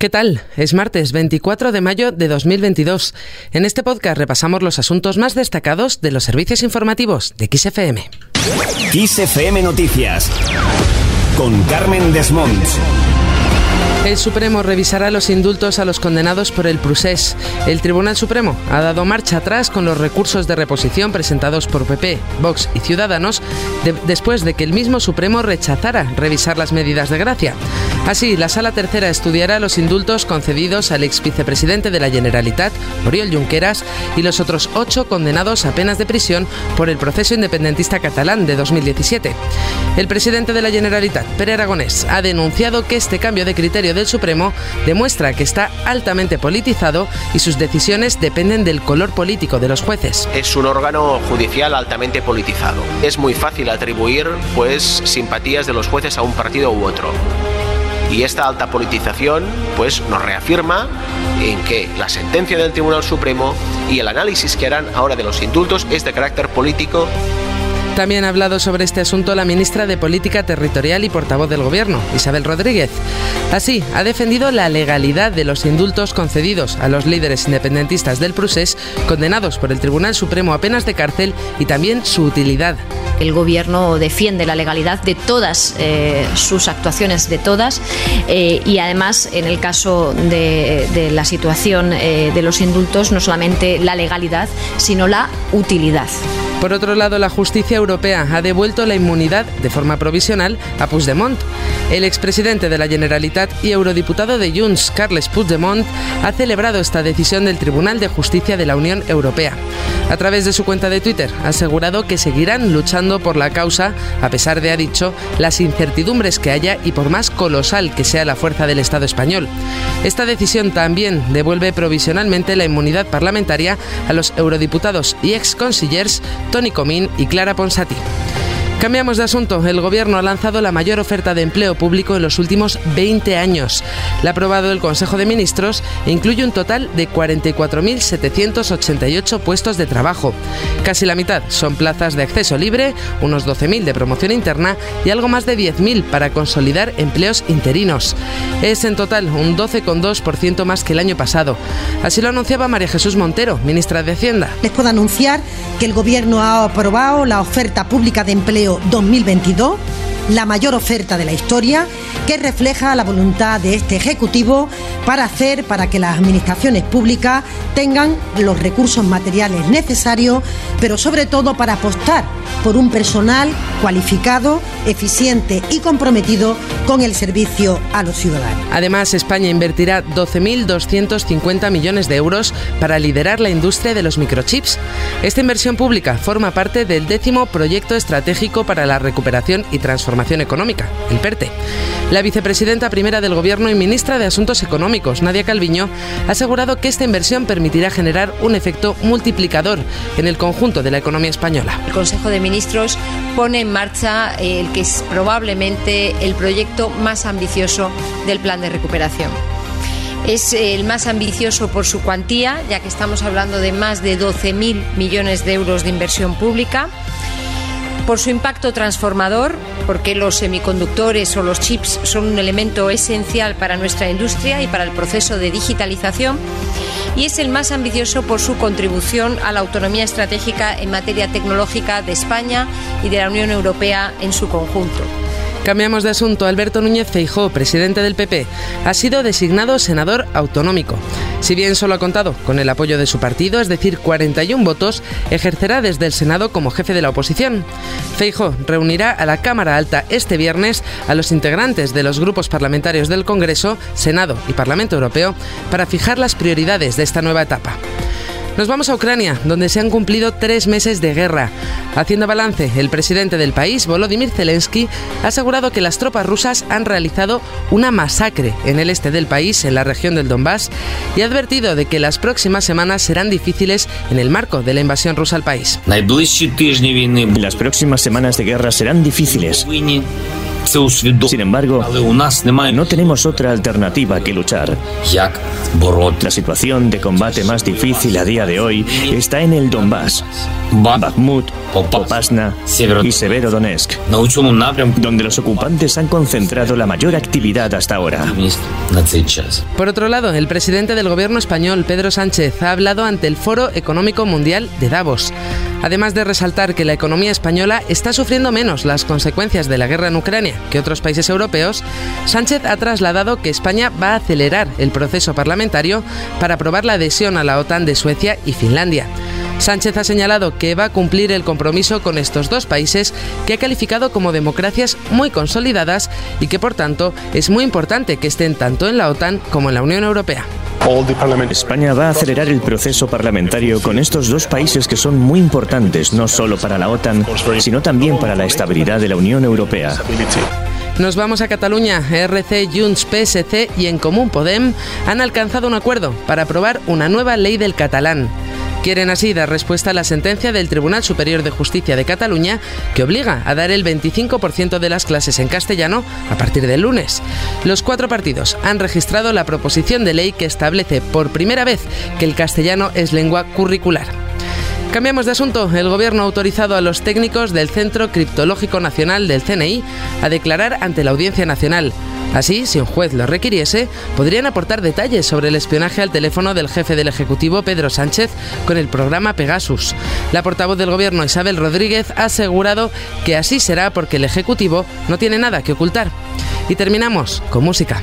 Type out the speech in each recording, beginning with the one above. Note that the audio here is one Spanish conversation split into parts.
¿Qué tal? Es martes 24 de mayo de 2022. En este podcast repasamos los asuntos más destacados de los servicios informativos de XFM. XFM Noticias con Carmen Desmonts. El Supremo revisará los indultos a los condenados por el Prusés. El Tribunal Supremo ha dado marcha atrás con los recursos de reposición presentados por PP, Vox y Ciudadanos después de que el mismo Supremo rechazara revisar las medidas de gracia. Así, la Sala Tercera estudiará los indultos concedidos al ex vicepresidente de la Generalitat, Oriol Junqueras, y los otros ocho condenados a penas de prisión por el proceso independentista catalán de 2017. El presidente de la Generalitat, Pere Aragonés, ha denunciado que este cambio de criterio del Supremo demuestra que está altamente politizado y sus decisiones dependen del color político de los jueces. Es un órgano judicial altamente politizado. Es muy fácil atribuir pues simpatías de los jueces a un partido u otro. Y esta alta politización pues nos reafirma en que la sentencia del Tribunal Supremo y el análisis que harán ahora de los indultos es de carácter político también ha hablado sobre este asunto la ministra de Política Territorial y portavoz del Gobierno, Isabel Rodríguez. Así, ha defendido la legalidad de los indultos concedidos a los líderes independentistas del Prusés, condenados por el Tribunal Supremo a penas de cárcel, y también su utilidad. El Gobierno defiende la legalidad de todas eh, sus actuaciones, de todas, eh, y además, en el caso de, la situación eh, de los indultos, no solamente la legalidad, sino la utilidad. Por otro lado, la justicia europea ha devuelto la inmunidad de forma provisional a Puigdemont. El expresidente de la Generalitat y eurodiputado de Junts, Carles Puigdemont, ha celebrado esta decisión del Tribunal de Justicia de la Unión Europea. A través de su cuenta de Twitter, ha asegurado que seguirán luchando por la causa, a pesar de, ha dicho, las incertidumbres que haya y por más colosal que sea la fuerza del Estado español. Esta decisión también devuelve provisionalmente la inmunidad parlamentaria a los eurodiputados y ex Tony Comín y Clara Ponsati. Cambiamos de asunto. El Gobierno ha lanzado la mayor oferta de empleo público en los últimos 20 años. La ha aprobado el Consejo de Ministros e incluye un total de 44.788 puestos de trabajo. Casi la mitad son plazas de acceso libre, unos 12.000 de promoción interna y algo más de 10.000 para consolidar empleos interinos. Es en total un 12,2% más que el año pasado. Así lo anunciaba María Jesús Montero, ministra de Hacienda. Les puedo anunciar que el Gobierno ha aprobado la oferta pública de empleo 2022, la mayor oferta de la historia, que refleja la voluntad de este Ejecutivo para hacer para que las administraciones públicas tengan los recursos materiales necesarios, pero sobre todo para apostar por un personal cualificado, eficiente y comprometido con el servicio a los ciudadanos. Además, España invertirá 12.250 millones de euros para liderar la industria de los microchips. Esta inversión pública forma parte del décimo proyecto estratégico para la recuperación y transformación económica, el PERTE. La vicepresidenta primera del Gobierno y ministra de Asuntos Económicos, Nadia Calviño, ha asegurado que esta inversión permitirá generar un efecto multiplicador en el conjunto de la economía española. El Consejo de Ministros pone en marcha el que es probablemente el proyecto más ambicioso del plan de recuperación. Es el más ambicioso por su cuantía, ya que estamos hablando de más de 12.000 millones de euros de inversión pública por su impacto transformador, porque los semiconductores o los chips son un elemento esencial para nuestra industria y para el proceso de digitalización, y es el más ambicioso por su contribución a la autonomía estratégica en materia tecnológica de España y de la Unión Europea en su conjunto. Cambiamos de asunto. Alberto Núñez Feijó, presidente del PP, ha sido designado senador autonómico. Si bien solo ha contado con el apoyo de su partido, es decir, 41 votos, ejercerá desde el Senado como jefe de la oposición. Feijó reunirá a la Cámara Alta este viernes a los integrantes de los grupos parlamentarios del Congreso, Senado y Parlamento Europeo para fijar las prioridades de esta nueva etapa. Nos vamos a Ucrania, donde se han cumplido tres meses de guerra. Haciendo balance, el presidente del país, Volodymyr Zelensky, ha asegurado que las tropas rusas han realizado una masacre en el este del país, en la región del Donbass, y ha advertido de que las próximas semanas serán difíciles en el marco de la invasión rusa al país. Las próximas semanas de guerra serán difíciles. Sin embargo, no tenemos otra alternativa que luchar. La situación de combate más difícil a día de hoy está en el Donbass, Bakhmut, Popasna y Severodonetsk, donde los ocupantes han concentrado la mayor actividad hasta ahora. Por otro lado, el presidente del gobierno español, Pedro Sánchez, ha hablado ante el Foro Económico Mundial de Davos. Además de resaltar que la economía española está sufriendo menos las consecuencias de la guerra en Ucrania que otros países europeos, Sánchez ha trasladado que España va a acelerar el proceso parlamentario para aprobar la adhesión a la OTAN de Suecia y Finlandia. Sánchez ha señalado que va a cumplir el compromiso con estos dos países que ha calificado como democracias muy consolidadas y que por tanto es muy importante que estén tanto en la OTAN como en la Unión Europea. España va a acelerar el proceso parlamentario con estos dos países que son muy importantes no solo para la OTAN, sino también para la estabilidad de la Unión Europea. Nos vamos a Cataluña. RC, Junts, PSC y En Común Podem han alcanzado un acuerdo para aprobar una nueva ley del catalán. Quieren así dar respuesta a la sentencia del Tribunal Superior de Justicia de Cataluña que obliga a dar el 25% de las clases en castellano a partir del lunes. Los cuatro partidos han registrado la proposición de ley que establece por primera vez que el castellano es lengua curricular. Cambiamos de asunto. El gobierno ha autorizado a los técnicos del Centro Criptológico Nacional del CNI a declarar ante la Audiencia Nacional. Así, si un juez lo requiriese, podrían aportar detalles sobre el espionaje al teléfono del jefe del Ejecutivo, Pedro Sánchez, con el programa Pegasus. La portavoz del Gobierno, Isabel Rodríguez, ha asegurado que así será porque el Ejecutivo no tiene nada que ocultar. Y terminamos con música.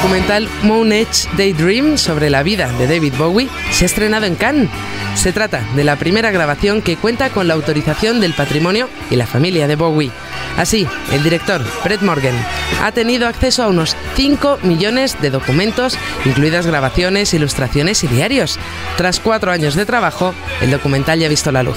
Documental Moon Edge Daydream sobre la vida de David Bowie se ha estrenado en Cannes. Se trata de la primera grabación que cuenta con la autorización del patrimonio y la familia de Bowie. Así, el director, Brett Morgan, ha tenido acceso a unos 5 millones de documentos, incluidas grabaciones, ilustraciones y diarios. Tras cuatro años de trabajo, el documental ya ha visto la luz.